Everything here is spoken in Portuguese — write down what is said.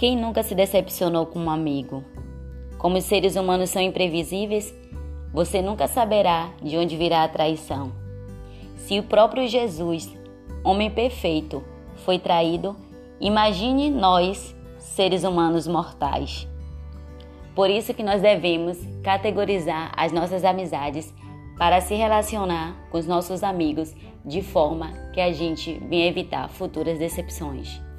Quem nunca se decepcionou com um amigo? Como os seres humanos são imprevisíveis, você nunca saberá de onde virá a traição. Se o próprio Jesus, homem perfeito, foi traído, imagine nós, seres humanos mortais. Por isso que nós devemos categorizar as nossas amizades para se relacionar com os nossos amigos de forma que a gente venha evitar futuras decepções.